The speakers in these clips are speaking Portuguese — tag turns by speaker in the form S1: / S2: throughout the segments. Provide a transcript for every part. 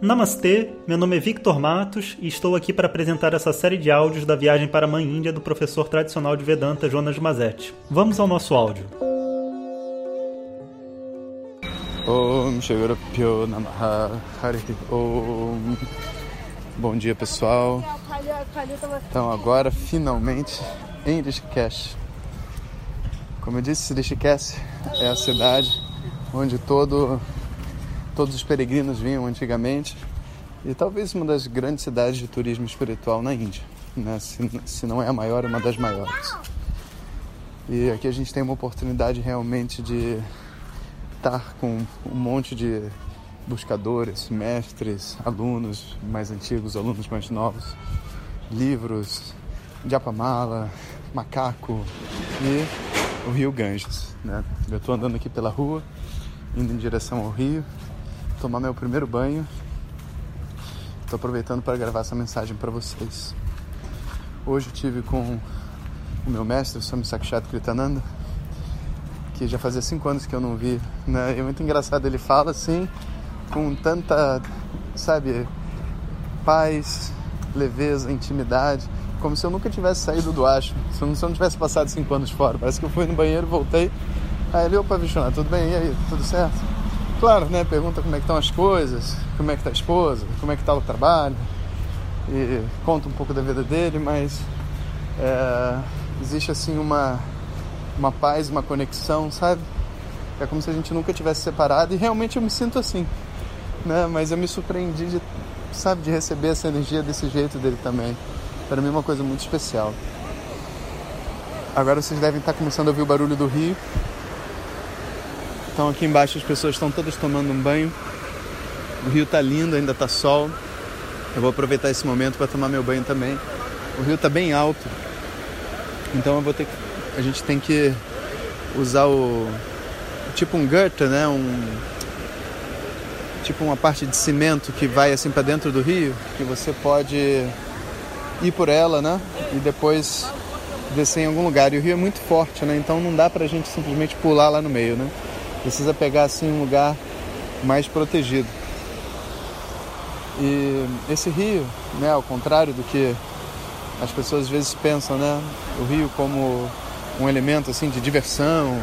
S1: Namastê, meu nome é Victor Matos e estou aqui para apresentar essa série de áudios da viagem para a Mãe Índia do professor tradicional de Vedanta Jonas Mazetti. Vamos ao nosso áudio.
S2: Bom dia pessoal. Então agora finalmente em Rishikesh. Como eu disse, Rishikesh é a cidade onde todo todos os peregrinos vinham antigamente e talvez uma das grandes cidades de turismo espiritual na Índia, né? se, se não é a maior, é uma das maiores. E aqui a gente tem uma oportunidade realmente de estar com um monte de buscadores, mestres, alunos mais antigos, alunos mais novos, livros, japamala, macaco e o rio Ganges. Né? Eu estou andando aqui pela rua, indo em direção ao rio tomar meu primeiro banho. Estou aproveitando para gravar essa mensagem para vocês. Hoje eu tive com o meu mestre, o Swami Sakshat Kritananda, que já fazia cinco anos que eu não vi. Né? É muito engraçado, ele fala assim, com tanta, sabe, paz, leveza, intimidade, como se eu nunca tivesse saído do acho, se eu não tivesse passado cinco anos fora. Parece que eu fui no banheiro, voltei, aí ele, opa, Vishnu, tudo bem? E aí, tudo certo? Claro, né? Pergunta como é que estão as coisas, como é que está a esposa, como é que está o trabalho. E conta um pouco da vida dele, mas é, existe assim uma, uma paz, uma conexão, sabe? É como se a gente nunca tivesse separado e realmente eu me sinto assim, né? Mas eu me surpreendi de, sabe, de receber essa energia desse jeito dele também. Para mim é uma coisa muito especial. Agora vocês devem estar começando a ouvir o barulho do rio. Então aqui embaixo as pessoas estão todas tomando um banho. O rio tá lindo, ainda tá sol. Eu vou aproveitar esse momento para tomar meu banho também. O rio tá bem alto. Então eu vou ter que a gente tem que usar o tipo um gutter, né? Um tipo uma parte de cimento que vai assim para dentro do rio, que você pode ir por ela, né? E depois descer em algum lugar. E o rio é muito forte, né? Então não dá pra gente simplesmente pular lá no meio, né? Precisa pegar assim um lugar mais protegido. E esse rio, né, ao contrário do que as pessoas às vezes pensam, né, o rio como um elemento assim de diversão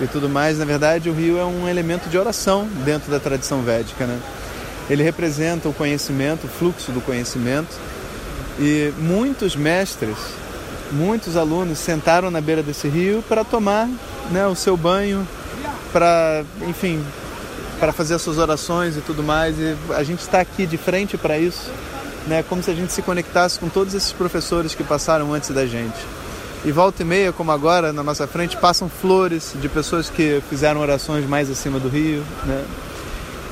S2: e tudo mais, na verdade o rio é um elemento de oração dentro da tradição védica, né? Ele representa o conhecimento, o fluxo do conhecimento. E muitos mestres, muitos alunos sentaram na beira desse rio para tomar né, o seu banho para, enfim, para fazer as suas orações e tudo mais. E a gente está aqui de frente para isso, né? Como se a gente se conectasse com todos esses professores que passaram antes da gente. E volta e meia, como agora, na nossa frente, passam flores de pessoas que fizeram orações mais acima do rio, né?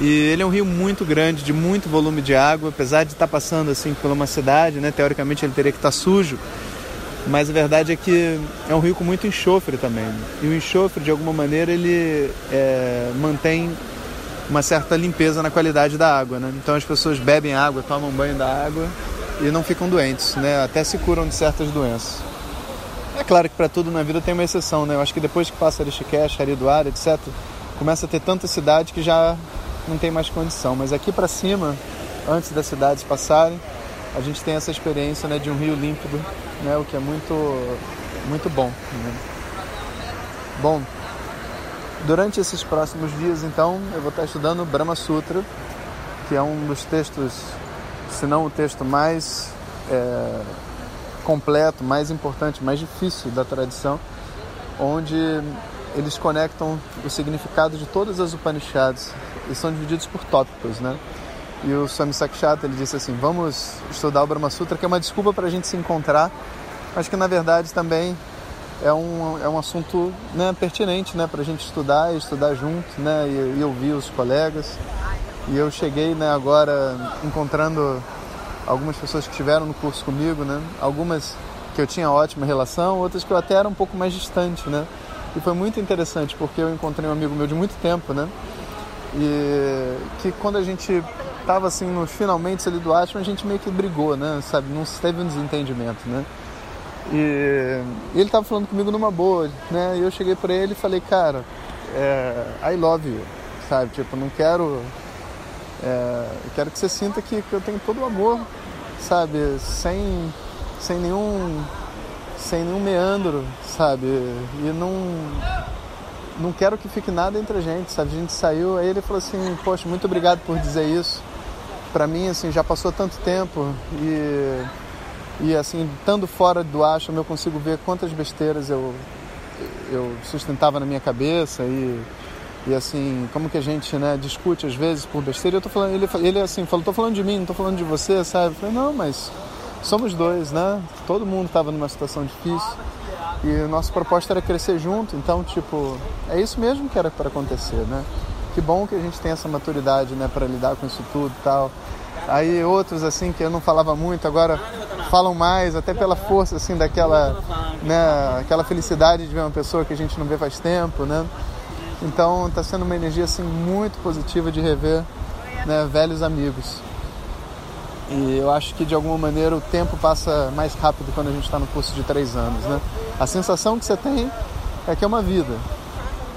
S2: E ele é um rio muito grande, de muito volume de água, apesar de estar passando assim por uma cidade, né? Teoricamente ele teria que estar sujo, mas a verdade é que é um rio com muito enxofre também. E o enxofre, de alguma maneira, ele é, mantém uma certa limpeza na qualidade da água. Né? Então as pessoas bebem água, tomam banho da água e não ficam doentes, né? até se curam de certas doenças. É claro que para tudo na vida tem uma exceção, né? Eu acho que depois que passa Rishikesh, Haridwar, etc., começa a ter tanta cidade que já não tem mais condição. Mas aqui para cima, antes das cidades passarem, a gente tem essa experiência né, de um rio límpido, né, o que é muito, muito bom. Né? Bom, durante esses próximos dias, então, eu vou estar estudando Brahma Sutra, que é um dos textos, se não o texto mais é, completo, mais importante, mais difícil da tradição, onde eles conectam o significado de todas as Upanishads e são divididos por tópicos, né? E o Swami Sakshat ele disse assim: vamos estudar o Brahma Sutra, que é uma desculpa para a gente se encontrar, mas que na verdade também é um, é um assunto né, pertinente né, para a gente estudar e estudar junto né, e, e, ouvir os colegas. E eu cheguei né, agora encontrando algumas pessoas que estiveram no curso comigo, né, algumas que eu tinha ótima relação, outras que eu até era um pouco mais distante. Né, e foi muito interessante porque eu encontrei um amigo meu de muito tempo, né, e que quando a gente tava assim no finalmente ali do Ashman, a gente meio que brigou, né? Sabe? Não teve um desentendimento, né? E, ele tava falando comigo numa boa, né? E eu cheguei para ele e falei, cara, é, I love you, sabe? Tipo, não quero É, quero que você sinta que, que eu tenho todo o amor, sabe? Sem, sem nenhum sem nenhum meandro, sabe? E não não quero que fique nada entre a gente, sabe? A gente saiu, aí ele falou assim, poxa, muito obrigado por dizer isso. Para mim, assim, já passou tanto tempo e e assim, estando fora do Ashram, eu consigo ver quantas besteiras eu eu sustentava na minha cabeça e e assim, como que a gente, né, discute às vezes por besteira. Eu tô falando, ele ele assim, falou, tô falando de mim, não tô falando de você, sabe? Eu falei, não, mas somos dois, né? Todo mundo estava numa situação difícil e nossa proposta era crescer junto. Então, tipo, é isso mesmo que era para acontecer, né? Que bom que a gente tem essa maturidade, né, para lidar com isso tudo, e tal. Aí outros assim que eu não falava muito, agora falam mais, até pela força assim daquela, né, aquela felicidade de ver uma pessoa que a gente não vê faz tempo, né? Então está sendo uma energia assim muito positiva de rever né, velhos amigos. E eu acho que de alguma maneira o tempo passa mais rápido quando a gente está no curso de três anos, né? A sensação que você tem é que é uma vida.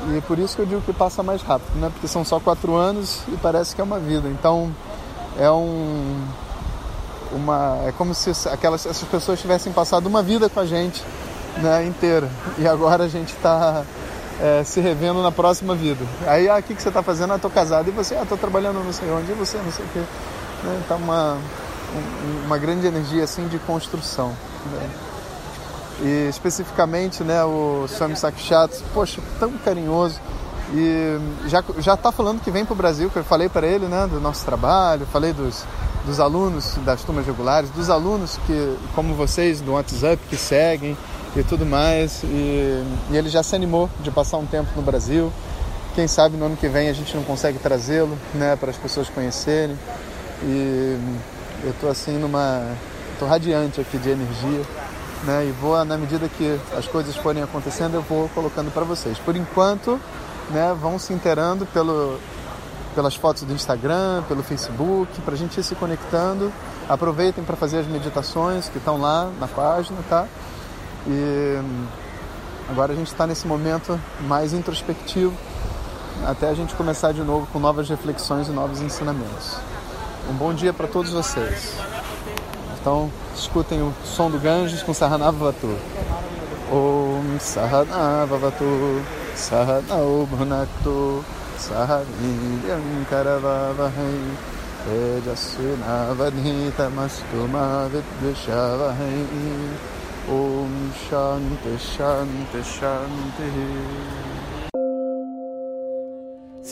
S2: E é por isso que eu digo que passa mais rápido, né? Porque são só quatro anos e parece que é uma vida. Então é um uma é como se aquelas essas pessoas tivessem passado uma vida com a gente, né, inteira. E agora a gente está é, se revendo na próxima vida. Aí, ah, o que, que você está fazendo? Ah, estou casado. E você? Ah, estou trabalhando não sei onde. E você? Não sei o quê. Né? Tá uma uma grande energia assim de construção. Né? E especificamente, né, o Swami Sakshat, poxa, tão carinhoso e já já está falando que vem para o Brasil, que eu falei para ele, né, do nosso trabalho, falei dos dos alunos das turmas regulares, dos alunos que, como vocês, do WhatsApp, que seguem e tudo mais. E, e ele já se animou de passar um tempo no Brasil. Quem sabe no ano que vem a gente não consegue trazê-lo, né, para as pessoas conhecerem. E eu estou assim numa. estou radiante aqui de energia. Né? E vou, na medida que as coisas forem acontecendo, eu vou colocando para vocês. Por enquanto, né, vão se inteirando pelo, pelas fotos do Instagram, pelo Facebook, para a gente ir se conectando. Aproveitem para fazer as meditações que estão lá na página, tá? E agora a gente está nesse momento mais introspectivo, até a gente começar de novo com novas reflexões e novos ensinamentos. Um bom dia para todos vocês. Então, escutem o som do Ganges com Sahanavavatu. Om Sahanavavatu Sahanau Bhunaktu Karavavahai Tejasvinavadhitamastu Ma Vidvishavahai Om Shanti Shanti Shanti